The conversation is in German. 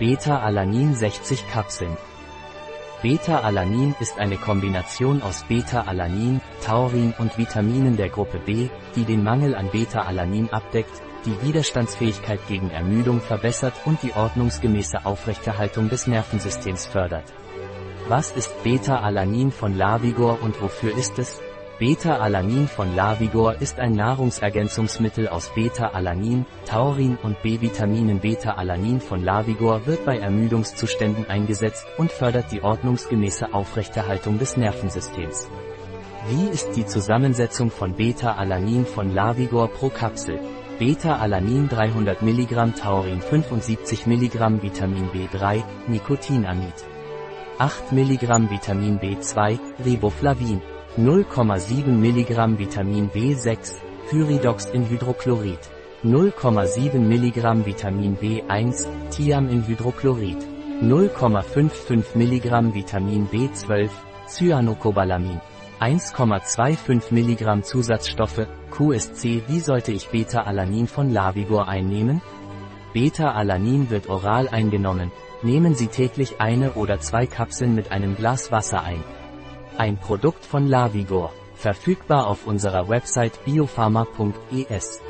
Beta-Alanin 60 Kapseln. Beta-Alanin ist eine Kombination aus Beta-Alanin, Taurin und Vitaminen der Gruppe B, die den Mangel an Beta-Alanin abdeckt, die Widerstandsfähigkeit gegen Ermüdung verbessert und die ordnungsgemäße Aufrechterhaltung des Nervensystems fördert. Was ist Beta-Alanin von Lavigor und wofür ist es? Beta-Alanin von Lavigor ist ein Nahrungsergänzungsmittel aus Beta-Alanin, Taurin und B-Vitaminen. Beta-Alanin von Lavigor wird bei Ermüdungszuständen eingesetzt und fördert die ordnungsgemäße Aufrechterhaltung des Nervensystems. Wie ist die Zusammensetzung von Beta-Alanin von Lavigor pro Kapsel? Beta-Alanin 300 mg Taurin 75 mg Vitamin B3, Nikotinamid. 8 mg Vitamin B2, Riboflavin. 0,7 mg Vitamin B6, Pyridox in Hydrochlorid. 0,7 mg Vitamin B1, Thiam in Hydrochlorid. 0,55 mg Vitamin B12, Cyanocobalamin. 1,25 mg Zusatzstoffe, QSC Wie sollte ich Beta-Alanin von Lavigor einnehmen? Beta-Alanin wird oral eingenommen. Nehmen Sie täglich eine oder zwei Kapseln mit einem Glas Wasser ein. Ein Produkt von Lavigor. Verfügbar auf unserer Website biopharma.es.